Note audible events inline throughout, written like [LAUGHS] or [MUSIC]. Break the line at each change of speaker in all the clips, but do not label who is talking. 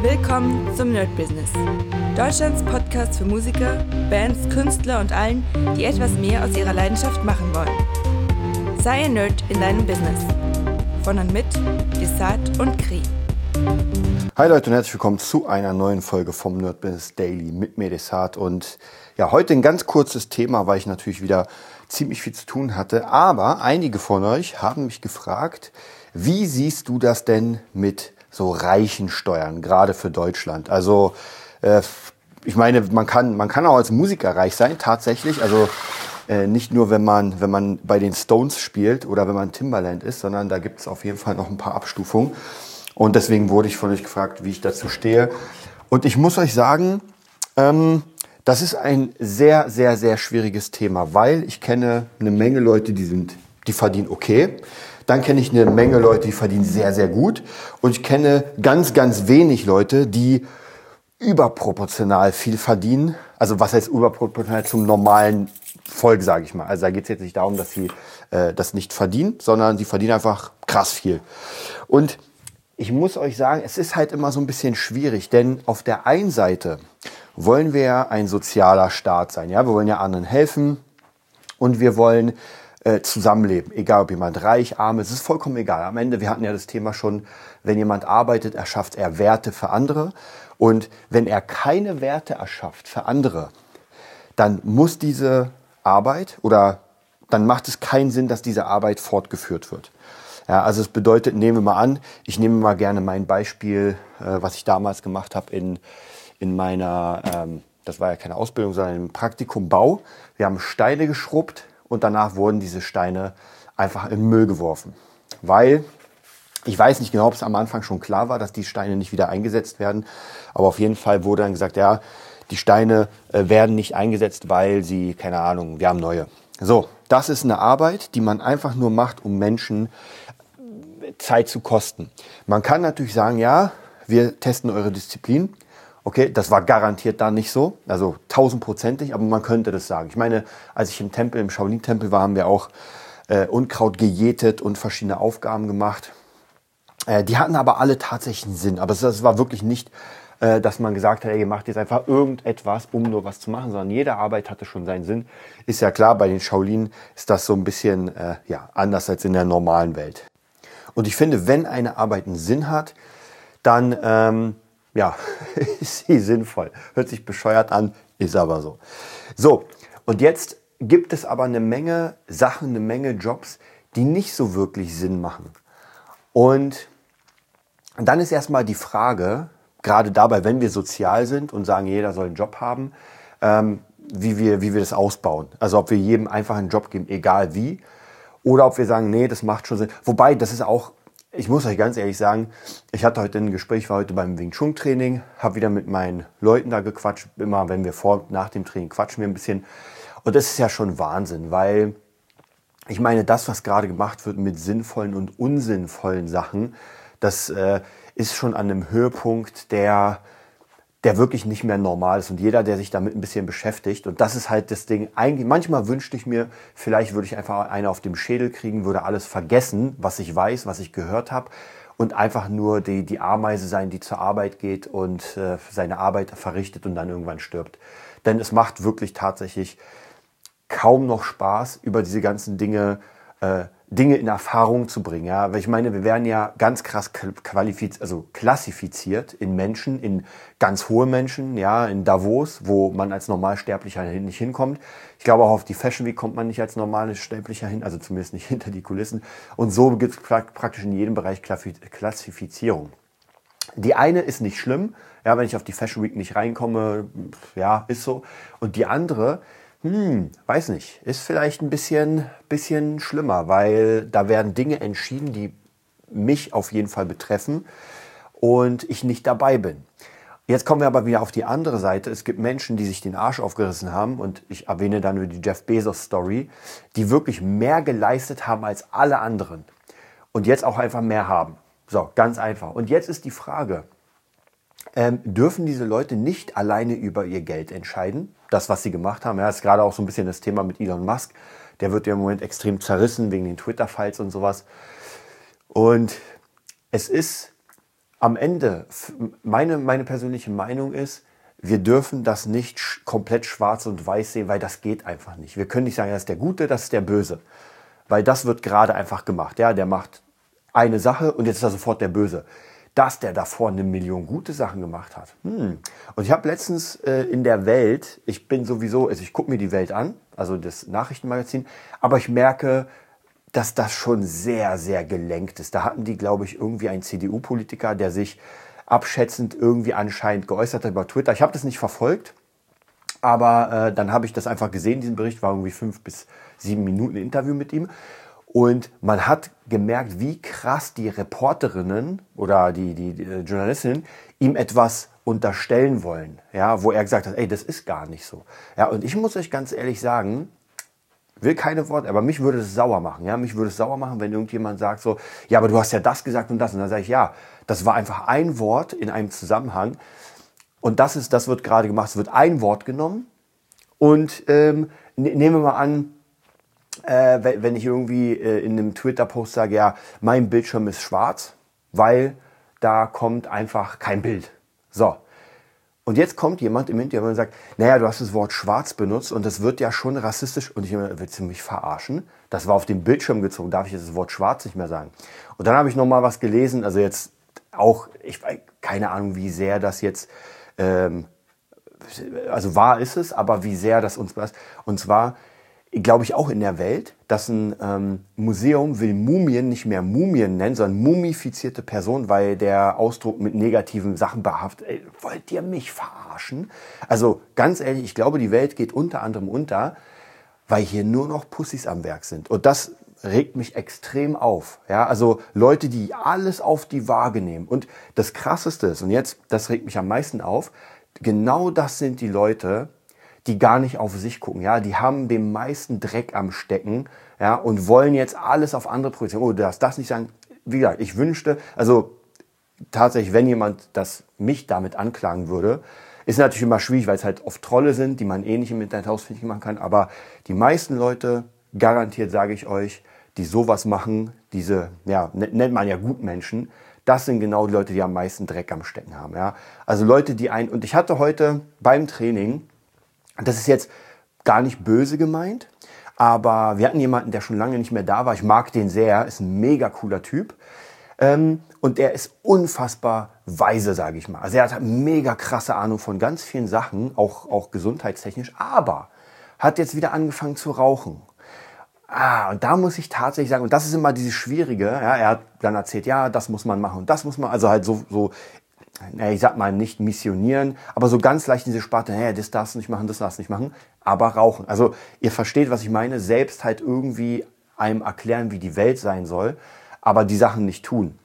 Willkommen zum Nerd Business. Deutschlands Podcast für Musiker, Bands, Künstler und allen, die etwas mehr aus ihrer Leidenschaft machen wollen. Sei ein Nerd in deinem Business. Von und mit Desart und Kri.
Hi Leute und herzlich willkommen zu einer neuen Folge vom Nerd Business Daily mit mir Desart und ja, heute ein ganz kurzes Thema, weil ich natürlich wieder ziemlich viel zu tun hatte, aber einige von euch haben mich gefragt, wie siehst du das denn mit so reichen Steuern, gerade für Deutschland. Also äh, ich meine, man kann, man kann auch als Musiker reich sein, tatsächlich. Also äh, nicht nur, wenn man, wenn man bei den Stones spielt oder wenn man Timbaland ist, sondern da gibt es auf jeden Fall noch ein paar Abstufungen. Und deswegen wurde ich von euch gefragt, wie ich dazu stehe. Und ich muss euch sagen, ähm, das ist ein sehr, sehr, sehr schwieriges Thema, weil ich kenne eine Menge Leute, die sind, die verdienen okay. Dann kenne ich eine Menge Leute, die verdienen sehr, sehr gut. Und ich kenne ganz, ganz wenig Leute, die überproportional viel verdienen. Also was heißt überproportional zum normalen Volk, sage ich mal. Also da geht es jetzt nicht darum, dass sie äh, das nicht verdienen, sondern sie verdienen einfach krass viel. Und ich muss euch sagen, es ist halt immer so ein bisschen schwierig, denn auf der einen Seite wollen wir ja ein sozialer Staat sein. Ja, wir wollen ja anderen helfen und wir wollen äh, zusammenleben. Egal ob jemand reich, arm ist, es ist vollkommen egal. Am Ende, wir hatten ja das Thema schon, wenn jemand arbeitet, erschafft er Werte für andere. Und wenn er keine Werte erschafft für andere, dann muss diese Arbeit oder dann macht es keinen Sinn, dass diese Arbeit fortgeführt wird. Ja, also es bedeutet, nehmen wir mal an, ich nehme mal gerne mein Beispiel, äh, was ich damals gemacht habe in, in meiner, ähm, das war ja keine Ausbildung, sondern im Praktikum Bau. Wir haben Steine geschrubbt, und danach wurden diese Steine einfach in Müll geworfen. Weil ich weiß nicht genau, ob es am Anfang schon klar war, dass die Steine nicht wieder eingesetzt werden, aber auf jeden Fall wurde dann gesagt, ja, die Steine äh, werden nicht eingesetzt, weil sie, keine Ahnung, wir haben neue. So, das ist eine Arbeit, die man einfach nur macht, um Menschen Zeit zu kosten. Man kann natürlich sagen, ja, wir testen eure Disziplin, Okay, das war garantiert da nicht so, also tausendprozentig, aber man könnte das sagen. Ich meine, als ich im Tempel, im Shaolin-Tempel war, haben wir auch äh, Unkraut gejätet und verschiedene Aufgaben gemacht. Äh, die hatten aber alle tatsächlich einen Sinn. Aber es war wirklich nicht, äh, dass man gesagt hat, ey, ihr macht jetzt einfach irgendetwas, um nur was zu machen, sondern jede Arbeit hatte schon seinen Sinn. Ist ja klar, bei den Shaolin ist das so ein bisschen äh, ja, anders als in der normalen Welt. Und ich finde, wenn eine Arbeit einen Sinn hat, dann ähm, ja, [LAUGHS] ist sie sinnvoll. Hört sich bescheuert an, ist aber so. So, und jetzt gibt es aber eine Menge Sachen, eine Menge Jobs, die nicht so wirklich Sinn machen. Und dann ist erstmal die Frage, gerade dabei, wenn wir sozial sind und sagen, jeder soll einen Job haben, ähm, wie, wir, wie wir das ausbauen. Also ob wir jedem einfach einen Job geben, egal wie. Oder ob wir sagen, nee, das macht schon Sinn. Wobei, das ist auch ich muss euch ganz ehrlich sagen, ich hatte heute ein Gespräch, war heute beim Wing Chun Training, habe wieder mit meinen Leuten da gequatscht. Immer wenn wir vor nach dem Training quatschen wir ein bisschen. Und das ist ja schon Wahnsinn, weil ich meine, das, was gerade gemacht wird mit sinnvollen und unsinnvollen Sachen, das äh, ist schon an einem Höhepunkt, der der wirklich nicht mehr normal ist und jeder, der sich damit ein bisschen beschäftigt. Und das ist halt das Ding. Eigentlich, manchmal wünschte ich mir, vielleicht würde ich einfach eine auf dem Schädel kriegen, würde alles vergessen, was ich weiß, was ich gehört habe und einfach nur die, die Ameise sein, die zur Arbeit geht und äh, seine Arbeit verrichtet und dann irgendwann stirbt. Denn es macht wirklich tatsächlich kaum noch Spaß, über diese ganzen Dinge äh, Dinge in Erfahrung zu bringen. Ja, weil ich meine, wir werden ja ganz krass qualifiziert, also klassifiziert in Menschen, in ganz hohe Menschen, ja, in Davos, wo man als Normalsterblicher nicht hinkommt. Ich glaube auch auf die Fashion Week kommt man nicht als normales Sterblicher hin, also zumindest nicht [LAUGHS] hinter die Kulissen. Und so gibt es praktisch in jedem Bereich Klassifizierung. Die eine ist nicht schlimm, ja, wenn ich auf die Fashion Week nicht reinkomme, ja, ist so. Und die andere hm, weiß nicht. Ist vielleicht ein bisschen, bisschen schlimmer, weil da werden Dinge entschieden, die mich auf jeden Fall betreffen und ich nicht dabei bin. Jetzt kommen wir aber wieder auf die andere Seite. Es gibt Menschen, die sich den Arsch aufgerissen haben und ich erwähne dann nur die Jeff Bezos Story, die wirklich mehr geleistet haben als alle anderen und jetzt auch einfach mehr haben. So, ganz einfach. Und jetzt ist die Frage, ähm, dürfen diese Leute nicht alleine über ihr Geld entscheiden? Das, was sie gemacht haben. Ja, ist gerade auch so ein bisschen das Thema mit Elon Musk. Der wird ja im Moment extrem zerrissen wegen den Twitter-Files und sowas. Und es ist am Ende, meine, meine persönliche Meinung ist, wir dürfen das nicht komplett schwarz und weiß sehen, weil das geht einfach nicht. Wir können nicht sagen, das ist der Gute, das ist der Böse. Weil das wird gerade einfach gemacht. Ja, der macht eine Sache und jetzt ist er sofort der Böse. Dass der davor eine Million gute Sachen gemacht hat. Hm. Und ich habe letztens äh, in der Welt, ich bin sowieso, also ich gucke mir die Welt an, also das Nachrichtenmagazin, aber ich merke, dass das schon sehr, sehr gelenkt ist. Da hatten die, glaube ich, irgendwie einen CDU-Politiker, der sich abschätzend irgendwie anscheinend geäußert hat über Twitter. Ich habe das nicht verfolgt, aber äh, dann habe ich das einfach gesehen, diesen Bericht, war irgendwie fünf bis sieben Minuten Interview mit ihm. Und man hat gemerkt, wie krass die Reporterinnen oder die, die, die äh, Journalistinnen ihm etwas unterstellen wollen, ja, wo er gesagt hat, ey, das ist gar nicht so. Ja, und ich muss euch ganz ehrlich sagen, will keine Worte, aber mich würde es sauer machen. Ja, mich würde es sauer machen, wenn irgendjemand sagt so, ja, aber du hast ja das gesagt und das. Und dann sage ich, ja, das war einfach ein Wort in einem Zusammenhang. Und das ist, das wird gerade gemacht. Es wird ein Wort genommen und ähm, ne, nehmen wir mal an, äh, wenn ich irgendwie äh, in einem Twitter-Post sage, ja, mein Bildschirm ist schwarz, weil da kommt einfach kein Bild. So, und jetzt kommt jemand im Interview und sagt, naja, du hast das Wort schwarz benutzt und das wird ja schon rassistisch. Und ich immer, willst du mich verarschen? Das war auf dem Bildschirm gezogen, darf ich jetzt das Wort schwarz nicht mehr sagen? Und dann habe ich noch mal was gelesen, also jetzt auch, ich keine Ahnung, wie sehr das jetzt, ähm, also wahr ist es, aber wie sehr das uns was. Und zwar glaube ich, auch in der Welt, dass ein ähm, Museum will Mumien nicht mehr Mumien nennen, sondern mumifizierte Personen, weil der Ausdruck mit negativen Sachen behaftet. Ey, wollt ihr mich verarschen? Also ganz ehrlich, ich glaube, die Welt geht unter anderem unter, weil hier nur noch Pussys am Werk sind. Und das regt mich extrem auf. Ja, also Leute, die alles auf die Waage nehmen. Und das Krasseste ist, und jetzt, das regt mich am meisten auf, genau das sind die Leute, die gar nicht auf sich gucken. Ja, die haben den meisten Dreck am Stecken, ja, und wollen jetzt alles auf andere projizieren. Oh, du darfst das nicht sagen. Wie gesagt, ich wünschte, also tatsächlich, wenn jemand das mich damit anklagen würde, ist natürlich immer schwierig, weil es halt oft Trolle sind, die man eh nicht im Internet ausfindig machen kann. Aber die meisten Leute, garantiert sage ich euch, die sowas machen, diese, ja, nennt man ja Gutmenschen, das sind genau die Leute, die am meisten Dreck am Stecken haben. Ja? Also Leute, die ein, und ich hatte heute beim Training, das ist jetzt gar nicht böse gemeint, aber wir hatten jemanden, der schon lange nicht mehr da war. Ich mag den sehr, ist ein mega cooler Typ. Ähm, und er ist unfassbar weise, sage ich mal. Also er hat mega krasse Ahnung von ganz vielen Sachen, auch, auch gesundheitstechnisch, aber hat jetzt wieder angefangen zu rauchen. Ah, und da muss ich tatsächlich sagen, und das ist immer dieses Schwierige, ja, er hat dann erzählt, ja, das muss man machen und das muss man, also halt so, so ich sag mal nicht missionieren, aber so ganz leicht diese Sparte, hey, das darfst du nicht machen, das darfst du nicht machen, aber rauchen. Also ihr versteht, was ich meine, selbst halt irgendwie einem erklären, wie die Welt sein soll, aber die Sachen nicht tun.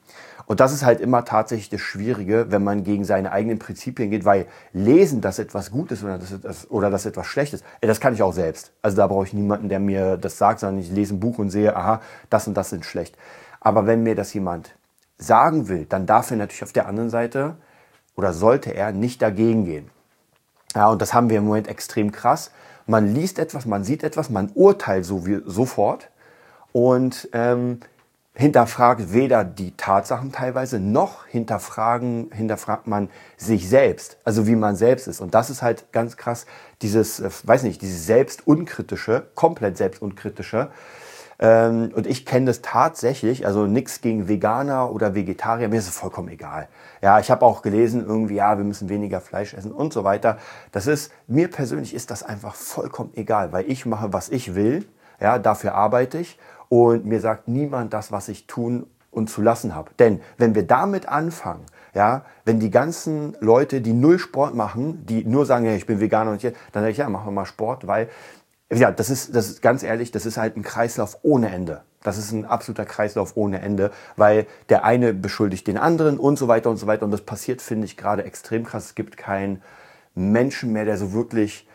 Und das ist halt immer tatsächlich das Schwierige, wenn man gegen seine eigenen Prinzipien geht, weil lesen, dass etwas gut ist oder dass, oder dass etwas schlecht ist, das kann ich auch selbst. Also da brauche ich niemanden, der mir das sagt, sondern ich lese ein Buch und sehe, aha, das und das sind schlecht. Aber wenn mir das jemand sagen will, dann darf er natürlich auf der anderen Seite oder sollte er nicht dagegen gehen. Ja, und das haben wir im Moment extrem krass. Man liest etwas, man sieht etwas, man urteilt so wie, sofort und ähm, hinterfragt weder die Tatsachen teilweise noch hinterfragen, hinterfragt man sich selbst, also wie man selbst ist. Und das ist halt ganz krass, dieses, äh, weiß nicht, dieses selbstunkritische, komplett selbstunkritische, ähm, und ich kenne das tatsächlich, also nichts gegen Veganer oder Vegetarier, mir ist es vollkommen egal. Ja, ich habe auch gelesen, irgendwie, ja, wir müssen weniger Fleisch essen und so weiter. Das ist, mir persönlich ist das einfach vollkommen egal, weil ich mache, was ich will. Ja, dafür arbeite ich. Und mir sagt niemand das, was ich tun und zu lassen habe. Denn wenn wir damit anfangen, ja, wenn die ganzen Leute, die null Sport machen, die nur sagen, ja, ich bin Veganer und hier, dann sage ich, ja, machen wir mal Sport, weil ja, das ist, das ist ganz ehrlich, das ist halt ein Kreislauf ohne Ende. Das ist ein absoluter Kreislauf ohne Ende, weil der eine beschuldigt den anderen und so weiter und so weiter. Und das passiert, finde ich, gerade extrem krass. Es gibt keinen Menschen mehr, der so wirklich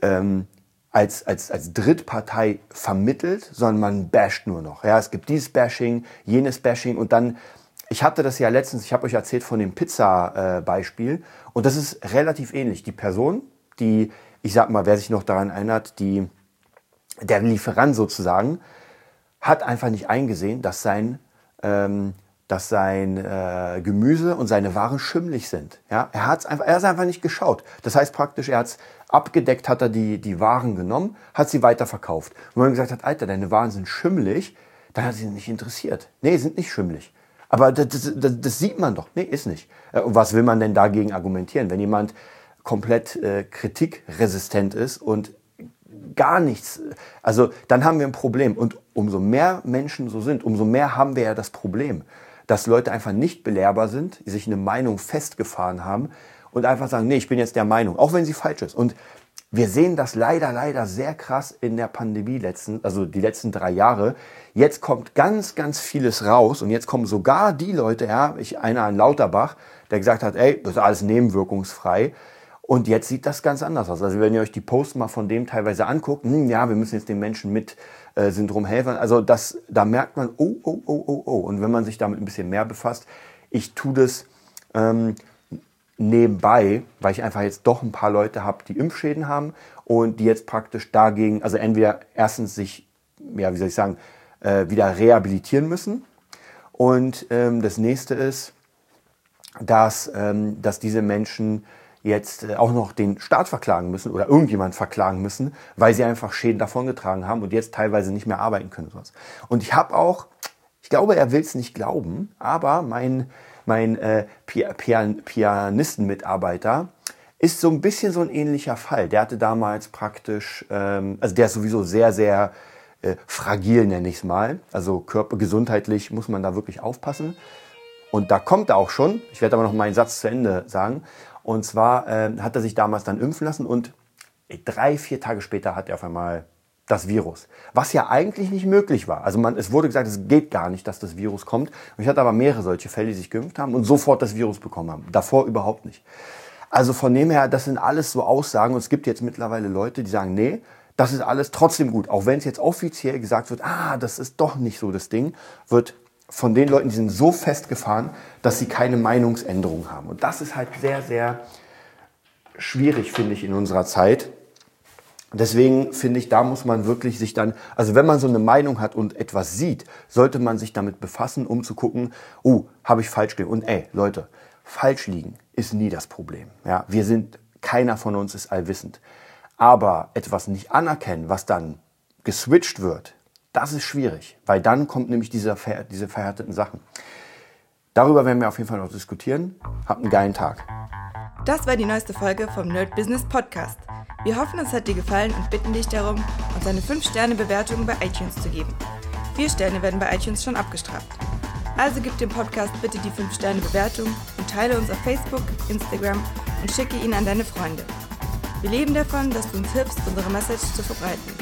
ähm, als, als, als Drittpartei vermittelt, sondern man basht nur noch. Ja, es gibt dieses Bashing, jenes Bashing und dann, ich hatte das ja letztens, ich habe euch erzählt von dem Pizza-Beispiel äh, und das ist relativ ähnlich. Die Person, die, ich sag mal, wer sich noch daran erinnert, die der Lieferant sozusagen hat einfach nicht eingesehen, dass sein ähm, dass sein äh, Gemüse und seine Waren schimmlig sind. Ja, er hat's einfach, er hat einfach nicht geschaut. Das heißt praktisch, er hat es abgedeckt, hat er die, die Waren genommen, hat sie weiterverkauft. Und wenn man gesagt hat, Alter, deine Waren sind schimmlig, dann hat sie nicht interessiert. Nee, sind nicht schimmlig. Aber das, das, das sieht man doch. Nee, ist nicht. Äh, und was will man denn dagegen argumentieren? Wenn jemand komplett äh, kritikresistent ist und gar nichts, also dann haben wir ein Problem. Und umso mehr Menschen so sind, umso mehr haben wir ja das Problem dass Leute einfach nicht belehrbar sind, sich eine Meinung festgefahren haben und einfach sagen, nee, ich bin jetzt der Meinung, auch wenn sie falsch ist. Und wir sehen das leider, leider sehr krass in der Pandemie letzten, also die letzten drei Jahre. Jetzt kommt ganz, ganz vieles raus und jetzt kommen sogar die Leute, ja, ich, einer an Lauterbach, der gesagt hat, ey, das ist alles nebenwirkungsfrei. Und jetzt sieht das ganz anders aus. Also wenn ihr euch die Posts mal von dem teilweise anguckt, hm, ja, wir müssen jetzt den Menschen mit äh, Syndrom helfen. Also das, da merkt man, oh, oh, oh, oh, oh. Und wenn man sich damit ein bisschen mehr befasst, ich tue das ähm, nebenbei, weil ich einfach jetzt doch ein paar Leute habe, die Impfschäden haben und die jetzt praktisch dagegen, also entweder erstens sich, ja, wie soll ich sagen, äh, wieder rehabilitieren müssen. Und ähm, das nächste ist, dass, ähm, dass diese Menschen jetzt äh, auch noch den Staat verklagen müssen oder irgendjemand verklagen müssen, weil sie einfach Schäden davongetragen haben und jetzt teilweise nicht mehr arbeiten können. Und ich habe auch, ich glaube, er will es nicht glauben, aber mein, mein äh, Pian Pianistenmitarbeiter ist so ein bisschen so ein ähnlicher Fall. Der hatte damals praktisch, ähm, also der ist sowieso sehr, sehr äh, fragil, nenne ich es mal. Also körpergesundheitlich muss man da wirklich aufpassen. Und da kommt er auch schon. Ich werde aber noch meinen Satz zu Ende sagen. Und zwar äh, hat er sich damals dann impfen lassen und drei, vier Tage später hat er auf einmal das Virus. Was ja eigentlich nicht möglich war. Also man, es wurde gesagt, es geht gar nicht, dass das Virus kommt. Und ich hatte aber mehrere solche Fälle, die sich geimpft haben und sofort das Virus bekommen haben. Davor überhaupt nicht. Also von dem her, das sind alles so Aussagen und es gibt jetzt mittlerweile Leute, die sagen, nee, das ist alles trotzdem gut. Auch wenn es jetzt offiziell gesagt wird, ah, das ist doch nicht so das Ding, wird von den Leuten, die sind so festgefahren, dass sie keine Meinungsänderung haben. Und das ist halt sehr, sehr schwierig, finde ich, in unserer Zeit. Deswegen finde ich, da muss man wirklich sich dann, also wenn man so eine Meinung hat und etwas sieht, sollte man sich damit befassen, um zu gucken, oh, habe ich falsch gelegen. Und ey, Leute, falsch liegen ist nie das Problem. Ja, wir sind, keiner von uns ist allwissend. Aber etwas nicht anerkennen, was dann geswitcht wird, das ist schwierig, weil dann kommt nämlich diese, diese verhärteten Sachen. Darüber werden wir auf jeden Fall noch diskutieren. Habt einen geilen Tag.
Das war die neueste Folge vom Nerd Business Podcast. Wir hoffen, es hat dir gefallen und bitten dich darum, uns eine 5-Sterne-Bewertung bei iTunes zu geben. Vier Sterne werden bei iTunes schon abgestraft. Also gib dem Podcast bitte die 5-Sterne-Bewertung und teile uns auf Facebook, Instagram und schicke ihn an deine Freunde. Wir leben davon, dass du uns hilfst, unsere Message zu verbreiten.